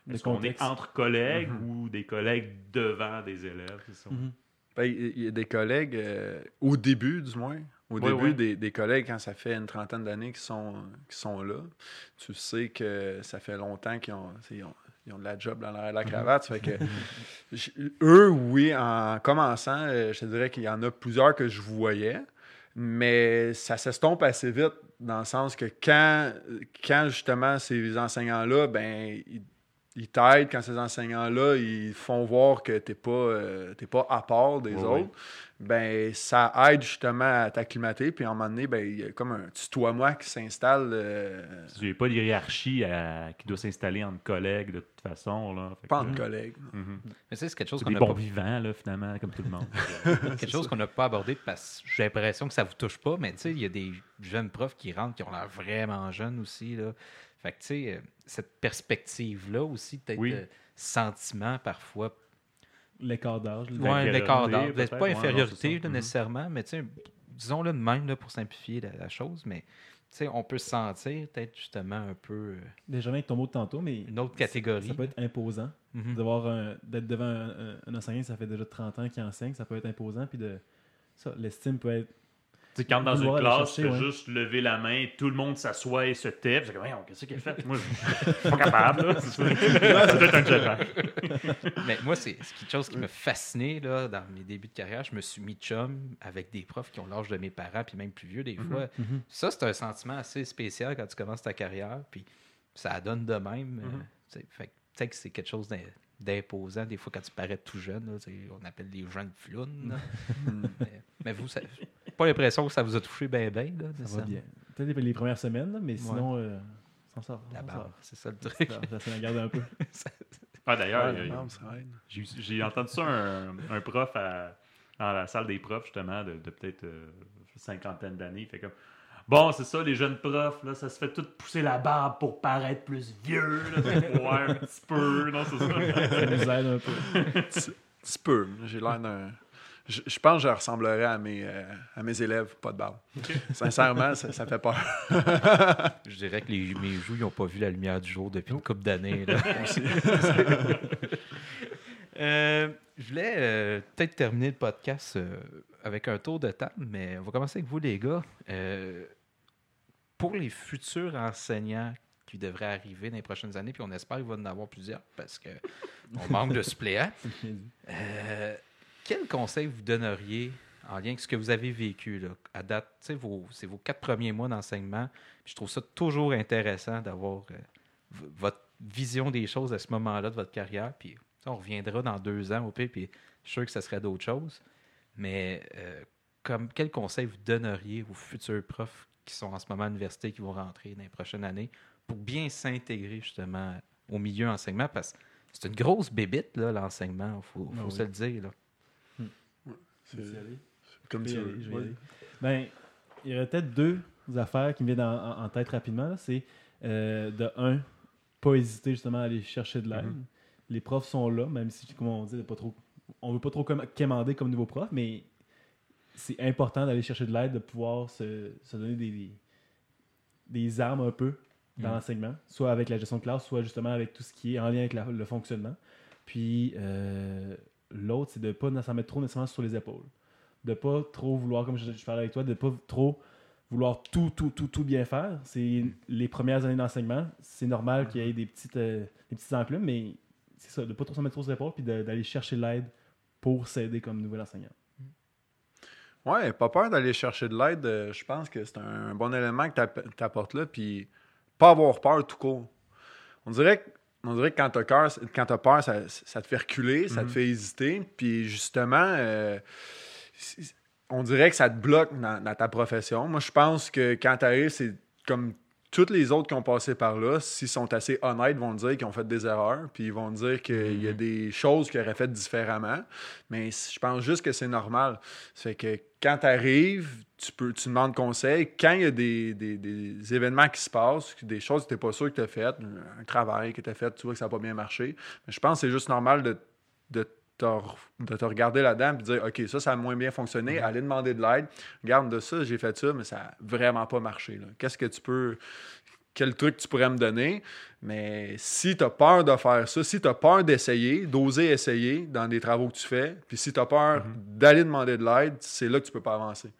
Est-ce qu'on est entre collègues ou des collègues devant des élèves? Mhm. Ben, Il il y a des collègues, euh, au début du moins, au début. Des, des collègues, quand ça fait une trentaine d'années qu'ils sont, sont là, tu sais que ça fait longtemps qu'ils ont, ils ont, ils ont de la job dans l'arrière de la cravate. Ça fait que, *laughs* eux, oui, en commençant, euh, je te dirais qu'il y en a plusieurs que je voyais, mais ça s'estompe assez vite dans le sens que quand, quand justement ces enseignants-là, ben, ils, ils t'aident, quand ces enseignants-là, ils font voir que tu n'es pas, euh, t'es pas à part des Oui, autres, ben, ça aide justement à t'acclimater. Puis à un moment donné, ben, il y a comme un tutoie-moi qui s'installe. euh, Il n'y a pas de hiérarchie à- qui doit s'installer entre collègues de toute façon. Là. Fait que, pas euh, collègues. mhm. Mais ça, c'est quelque chose qu'on n'a bons pas, vivants, là, finalement, comme tout le monde. *laughs* quelque chose qu'on n'a pas abordé parce que j'ai l'impression que ça vous touche pas, mais tu sais, il y a des jeunes profs qui rentrent qui ont l'air vraiment jeunes aussi. Là. Fait que tu sais, euh, cette perspective-là aussi, peut-être Oui. euh, sentiment parfois. L'écart d'âge. Infériorité, l'écart d'âge. Peut-être, pas infériorité là, Mhm. nécessairement, mais tu sais, disons-le de même là, pour simplifier la, la chose, mais tu sais, on peut se sentir peut-être justement un peu euh, Déjà avec ton mot de tantôt, mais une autre catégorie. ça peut être imposant. D'avoir un- d'être devant un, un- un enseignant, ça fait déjà 30 ans qu'il enseigne, ça peut être imposant. Puis de ça, l'estime peut être. Tu sais, quand dans une classe, tu ouais. juste lever la main, tout le monde s'assoit et se tait. C'est comme, qu'est-ce qu'elle fait? Moi, je suis pas capable. là. C'est peut-être un jetpack. Mais moi, c'est quelque chose qui m'a fasciné là, dans mes débuts de carrière. Je me suis mis chum avec des profs qui ont l'âge de mes parents, puis même plus vieux des fois. Mhm. Ça, c'est un sentiment assez spécial quand tu commences ta carrière, puis ça donne de même. euh, tu sais, fait que, c'est quelque chose d'im- d'imposant. Des fois, quand tu parais tout jeune, là, on appelle des jeunes flounes. mais, *laughs* mais vous, ça, pas l'impression que ça vous a touché bien, bien. Là, Ça va bien. Peut-être les, les premières semaines, là, mais sinon, euh, s'en sort. La barre, c'est ça le truc. Ça- d'en garder un peu. *laughs* Ah, D'ailleurs, Ouais, ça. J'ai j'ai entendu ça un, un prof à- dans la salle des profs, justement, de, de peut-être euh, cinquantaine d'années. Il fait comme Bon, c'est ça, les jeunes profs, là, ça se fait tout pousser la barbe pour paraître plus vieux. Là, un petit peu. Non, c'est ça. Ça nous aide un peu. *laughs* petit peu. J'ai l'air d'un. Je, je pense que je ressemblerais à mes, euh, à mes élèves, pas de barbe. Sincèrement, ça, ça fait peur. *laughs* Je dirais que les, mes joues n'ont pas vu la lumière du jour depuis une couple d'années. *laughs* *laughs* Euh, je voulais euh, peut-être terminer le podcast euh, avec un tour de table, mais on va commencer avec vous, les gars. Euh, pour les futurs enseignants qui devraient arriver dans les prochaines années, puis on espère qu'il va y en avoir plusieurs parce qu'on manque de suppléants, euh, quel conseil vous donneriez en lien avec ce que vous avez vécu là, à date? vos- C'est vos quatre premiers mois d'enseignement. Je trouve ça toujours intéressant d'avoir euh, votre vision des choses à ce moment-là de votre carrière. Puis on reviendra dans deux ans au pire, puis je suis sûr que ça serait d'autres choses. Mais euh, comme quel conseil vous donneriez aux futurs profs qui sont en ce moment à l'université, qui vont rentrer dans les prochaines années, pour bien s'intégrer justement au milieu enseignement? Parce que c'est une grosse bébite, là, l'enseignement, il faut, faut Ah se oui. le dire. Là. C'est Je vais y aller. Comme tu veux. aller, je vais y Ouais. aller. Ben, il y aurait peut-être deux affaires qui me viennent en, tête rapidement. là. C'est euh, de un, pas hésiter justement à aller chercher de l'aide. Mhm. Les profs sont là, même si, comme on dit, pas trop, on veut pas trop comme, quémander comme nouveau prof, mais c'est important d'aller chercher de l'aide, de pouvoir se, se donner des, des, des armes un peu dans Mhm. l'enseignement, soit avec la gestion de classe, soit justement avec tout ce qui est en lien avec la- le fonctionnement. Puis euh, l'autre, c'est de ne pas s'en mettre trop nécessairement sur les épaules. De pas trop vouloir, comme je, parlais avec toi, de pas trop vouloir tout, tout, tout, tout bien faire. C'est les premières années d'enseignement. C'est normal qu'il y ait des petites, euh, des petites enclumes, mais c'est ça, de pas trop s'en mettre trop sur les épaules, puis d'aller chercher l'aide pour s'aider comme nouvel enseignant. Ouais, pas peur d'aller chercher de l'aide. euh, Je pense que c'est un bon élément que tu apportes là. Puis pas avoir peur tout court. On dirait que, on dirait que quand tu as, quand t'as peur, ça, ça te fait reculer, ça te fait hésiter. Puis justement, euh, on dirait que ça te bloque dans, dans ta profession. Moi, je pense que quand tu arrives, c'est comme toutes les autres qui ont passé par là, s'ils sont assez honnêtes, vont dire qu'ils ont fait des erreurs, puis ils vont dire qu'il y a des choses qu'ils auraient faites différemment. Mais je pense juste que c'est normal. Fait que quand tu arrives, tu, peux, tu demandes conseil. Quand il y a des, des- des événements qui se passent, des choses que tu n'es pas sûr que tu as faites, un travail que tu as fait, tu vois que ça n'a pas bien marché, mais je pense que c'est juste normal de, de, de te regarder là-dedans et de dire OK, ça, ça a moins bien fonctionné, aller demander de l'aide. Regarde de ça, j'ai fait ça, mais ça n'a vraiment pas marché. Qu'est-ce que tu peux. Quel truc tu pourrais me donner? Mais si tu as peur de faire ça, si tu as peur d'essayer, d'oser essayer dans des travaux que tu fais, puis si tu as peur d'aller demander de l'aide, c'est là que tu peux pas avancer.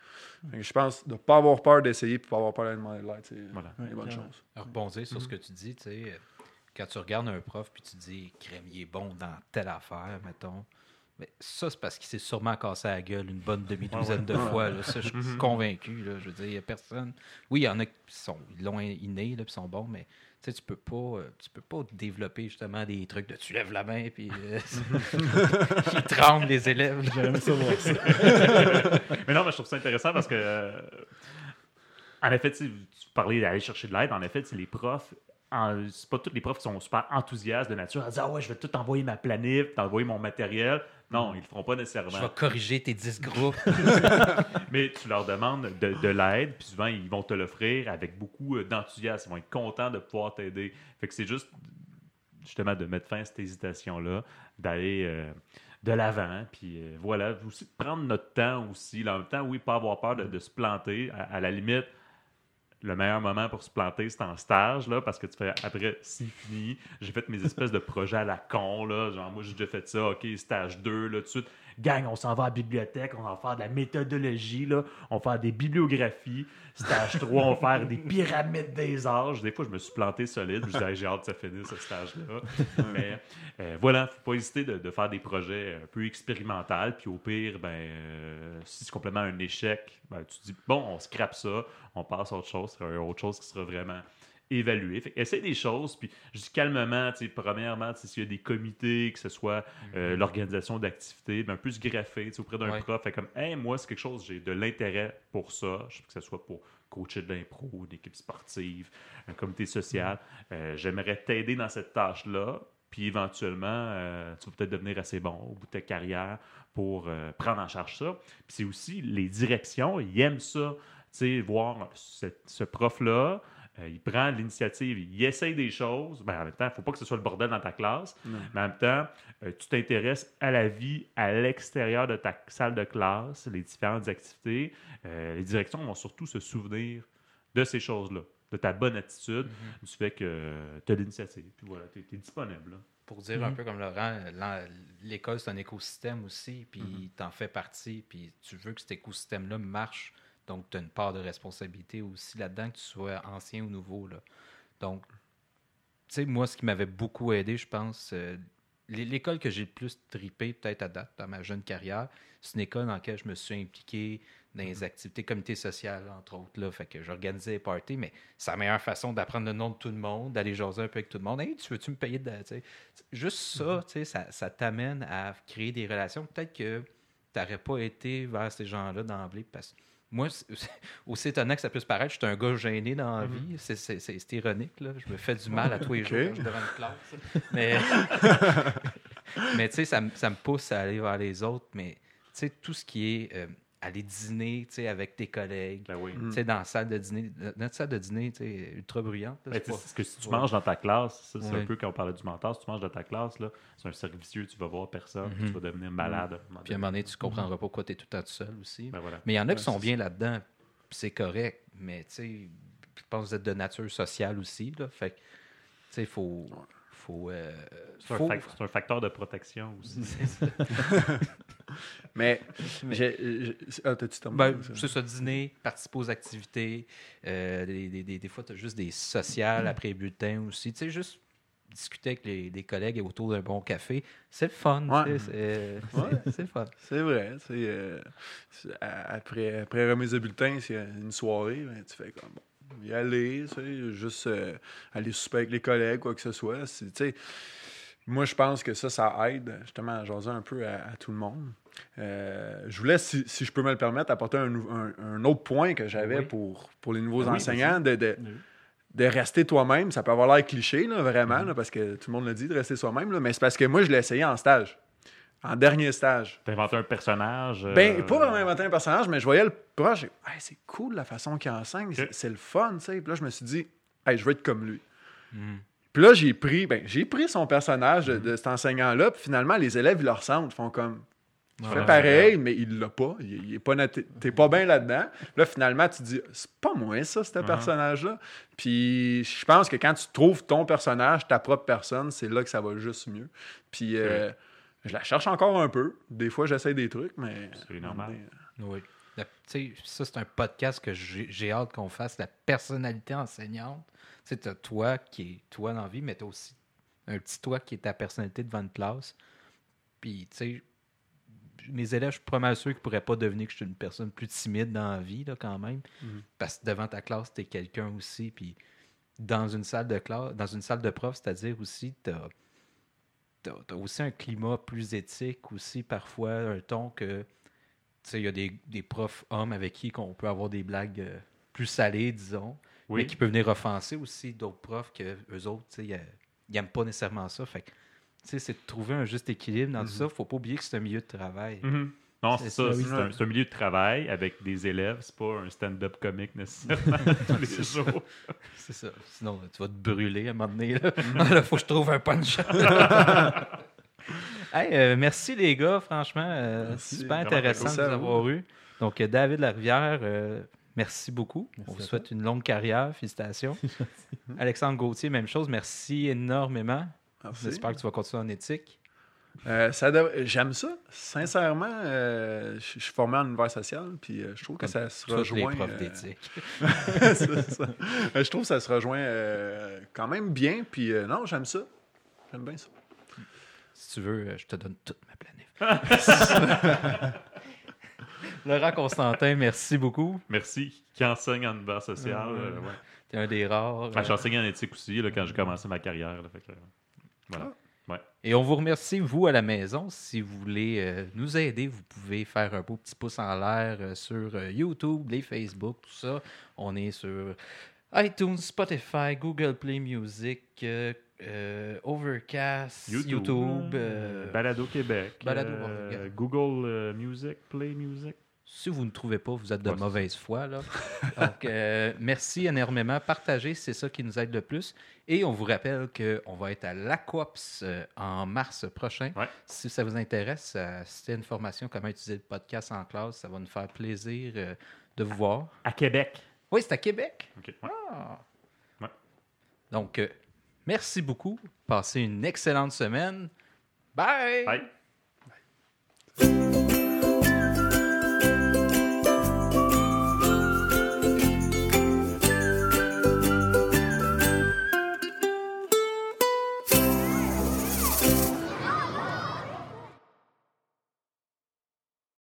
Je pense de ne pas avoir peur d'essayer puis pas avoir peur d'aller demander de l'aide, c'est Voilà. une bonne chose. Rebondir sur ce que tu dis, tu sais, quand tu regardes un prof puis tu dis crème, il est bon dans telle affaire, mettons. Mais ça, c'est parce qu'il s'est sûrement cassé la gueule une bonne demi-douzaine de fois. là. Ça, je *laughs* suis convaincu. Là. Je veux dire, il n'y a personne. Oui, il y en a qui sont, l'ont inné, là, puis sont bons, mais tu sais, tu peux pas, euh, tu peux pas développer justement des trucs de tu lèves la main puis euh, *laughs* *laughs* ils tremblent les élèves. Aimé ça voir ça. mais non, mais je trouve ça intéressant parce que, euh, en effet, tu parlais d'aller chercher de l'aide. En effet, c'est les profs. C'est pas tous les profs qui sont super enthousiastes de nature à dire Ah ouais, je vais tout envoyer ma planif, t'envoyer mon matériel. Non, ils le feront pas nécessairement. Je vais corriger tes 10 groupes. *laughs* Mais tu leur demandes de, de l'aide, puis souvent, ils vont te l'offrir avec beaucoup euh, d'enthousiasme. Ils vont être contents de pouvoir t'aider. Fait que c'est juste, justement, de mettre fin à cette hésitation-là, d'aller euh, de l'avant, puis euh, voilà, aussi prendre notre temps aussi. Là, en même temps, oui, pas avoir peur de, de se planter. À, à la limite, le meilleur moment pour se planter, c'est en stage, là, parce que tu fais après, c'est fini. J'ai fait mes espèces de projets à la con, là. Genre, moi, j'ai déjà fait ça. OK, stage 2, là, tout de suite. Gang, on s'en va à la bibliothèque, on va faire de la méthodologie, là. On va faire des bibliographies. Stage 3, on va faire des pyramides des âges. Des fois, je me suis planté solide. Je disais, j'ai hâte que ça finisse, ce stage-là. Mais euh, voilà, faut pas hésiter de, faire des projets un peu expérimentaux. Puis au pire, ben, euh, si c'est complètement un échec, ben, tu dis, bon, on scrape ça, on passe à autre chose. C'est autre chose qui sera vraiment évalué. Fait que essaye des choses, puis juste calmement, premièrement, s'il y a des comités, que ce soit euh, l'organisation d'activités, ben, un peu se sais, auprès d'un Ouais. prof. Fait comme, hey, moi, c'est quelque chose, j'ai de l'intérêt pour ça. Je sais que ce soit pour coacher de l'impro, une équipe sportive, un comité social. Euh, J'aimerais t'aider dans cette tâche-là. Puis éventuellement, euh, tu vas peut-être devenir assez bon au bout de ta carrière pour euh, prendre en charge ça. Puis c'est aussi les directions, ils aiment ça. Tu sais, voir ce, ce prof-là, il prend l'initiative, il essaye des choses. Ben, en même temps, il ne faut pas que ce soit le bordel dans ta classe. Mais en même temps, euh, tu t'intéresses à la vie à l'extérieur de ta salle de classe, les différentes activités. Euh, les directions vont surtout se souvenir de ces choses-là, de ta bonne attitude, du fait que tu as l'initiative. Puis voilà, tu es, disponible. là. Pour dire un peu comme Laurent, l'école, c'est un écosystème aussi, puis t'en fais partie, puis tu veux que cet écosystème-là marche. Donc, tu as une part de responsabilité aussi là-dedans, que tu sois ancien ou nouveau. Là. Donc, tu sais, moi, ce qui m'avait beaucoup aidé, je pense, euh, l'é- l'école que j'ai le plus tripé, peut-être à date, dans ma jeune carrière, c'est une école dans laquelle je me suis impliqué dans les activités comité sociales, entre autres. Là. Fait que j'organisais des parties, mais c'est la meilleure façon d'apprendre le nom de tout le monde, d'aller jaser un peu avec tout le monde. Hey, tu veux-tu me payer de. Juste ça, tu sais, ça, ça t'amène à créer des relations. Peut-être que tu n'aurais pas été vers ces gens-là d'emblée. Parce que moi, aussi étonnant que ça puisse paraître, je suis un gars gêné dans la vie. C'est- ironique. Là. Je me fais du mal à tous les jours quand je suis devant une classe. Mais, *laughs* mais tu sais, ça, me- ça me pousse à aller vers les autres. Mais tu sais, tout ce qui est euh, aller dîner tu sais, avec tes collègues, Ben oui. tu sais, dans la salle de dîner, notre salle de dîner, tu sais, ultra bruyante. là, Ben, pas- c'est que si tu Ouais. manges dans ta classe, ça, c'est Ouais. un peu quand on parlait du mentor, si tu manges dans ta classe, là, c'est un servicieux, tu vas voir personne, tu vas devenir malade. à un moment Puis à un moment donné, tu comprendras pas pourquoi tu es tout le temps tout seul aussi. Ben voilà. Mais il y en a qui sont bien là-dedans, puis c'est correct. Mais tu sais, je pense que vous êtes de nature sociale aussi. Là, fait que, tu sais, il faut. faut, euh, C'est un, fac- un facteur de protection aussi. *laughs* *laughs* *laughs* Mais, *laughs* j'ai- ah, t'as-tu terminé, Ben, c'est ça, dîner, participer aux activités. euh, des, des- des- des fois, tu as juste des sociales après bulletin aussi. Tu sais, juste discuter avec les, des collègues autour d'un bon café. C'est le fun. Ouais. sais, C'est c'est- Ouais. *laughs* c'est le fun. C'est vrai. euh, c'est- après, après remise de bulletin, s'il y a une soirée, ben, tu fais comme bon, y aller, tu sais, juste euh, aller souper avec les collègues, quoi que ce soit. C'est- tu sais, moi, je pense que ça, ça aide justement à jaser un peu à, à tout le monde. Euh, je voulais, si, si je peux me le permettre, apporter un, nou- un- un autre point que j'avais Oui. pour, pour les nouveaux Ah oui, enseignants, de, de, Oui. de rester toi-même. Ça peut avoir l'air cliché, là, vraiment, là, parce que tout le monde le dit, de rester soi-même, là, mais c'est parce que moi, je l'ai essayé en stage, en dernier stage. T'as inventé un personnage. euh, Ben, pas vraiment inventer un personnage, mais je voyais le proche. Hey, c'est cool la façon qu'il enseigne, c'est- le fun, tu sais. Puis là, je me suis dit, hey, je veux être comme lui. Mm. Puis là, j'ai pris, ben, j'ai pris son personnage de, de cet enseignant-là, puis finalement, les élèves, ils le ressentent, ils font comme. Ouais, fais ouais, pareil, mais il l'a pas. Il, il est pas noté- T'es pas bien là-dedans. Là, finalement, tu te dis, c'est pas moi, ça, ce personnage-là. Puis je pense que quand tu trouves ton personnage, ta propre personne, c'est là que ça va juste mieux. Puis euh, je la cherche encore un peu. Des fois, j'essaie des trucs, mais. C'est normal. Oui. La- tu sais, ça, c'est un podcast que j'ai hâte qu'on fasse, la personnalité enseignante. Tu sais, toi qui est toi dans la vie, mais t'as aussi un petit toi qui est ta personnalité devant une classe. Puis, tu sais, mes élèves, je suis pas mal sûr qu'ils ne pourraient pas devenir que je suis une personne plus timide dans la vie, là, quand même. Mhm. Parce que devant ta classe, tu es quelqu'un aussi. Puis, dans une salle de classe, dans une salle de prof, c'est-à-dire aussi, tu as, aussi un climat plus éthique, aussi parfois un ton que. Tu sais, il y a des, des profs hommes avec qui on peut avoir des blagues euh, plus salées, disons Oui. mais qui peut venir offenser aussi d'autres profs que eux autres, tu sais, ils ils aiment pas nécessairement ça. Fait que, c'est de trouver un juste équilibre dans tout ça. Faut pas oublier que c'est un milieu de travail. Mhm. Non, C'est ça. C'est un, milieu de travail avec des élèves. C'est pas un stand-up comique nécessairement *laughs* tous les jours. C'est ça. Sinon, tu vas te brûler à un moment donné. Là, *laughs* là faut que je trouve un punch. *laughs* Hey, euh, merci les gars, franchement. euh, super intéressant de vous avoir eu. Donc, euh, David Larivière, euh, merci beaucoup. Merci On vous souhaite une longue carrière. Félicitations. Alexandre Gauthier, même chose. Merci énormément. J'espère que tu vas continuer en éthique? Euh, ça dev- J'aime ça. Sincèrement, euh, je suis formé en univers social, puis euh, je trouve que ça se rejoint. *laughs* *laughs* Je trouve que ça se rejoint euh, quand même bien, puis euh, non, j'aime ça. J'aime bien ça. Si tu veux, je te donne toute ma planète. *laughs* Laurent Constantin, merci beaucoup. Merci. Qui enseigne en univers social. Ouais. euh, ouais. Tu es un des rares. Ah, euh, J'ai enseigné en éthique aussi là, quand j'ai commencé ma carrière. là, fait que, voilà. Et on vous remercie, vous, à la maison. Si vous voulez euh, nous aider, vous pouvez faire un beau petit pouce en l'air euh, sur euh, YouTube, les Facebook, tout ça. On est sur iTunes, Spotify, Google Play Music, euh, euh, Overcast, YouTube. YouTube. euh, Balado Québec. Balado, euh. Google euh, Music, Play Music. Si vous ne trouvez pas, vous êtes de Ouais, mauvaise foi. Là. *laughs* Donc, euh, merci énormément. Partagez, c'est ça qui nous aide le plus. Et on vous rappelle qu'on va être à l'Aquops euh, en mars prochain. Ouais. Si ça vous intéresse, euh, c'est une formation comment utiliser le podcast en classe, ça va nous faire plaisir de vous voir. À Québec. Oui, c'est à Québec. Ouais. Ah. Donc, euh, merci beaucoup. Passez une excellente semaine. Bye! Bye.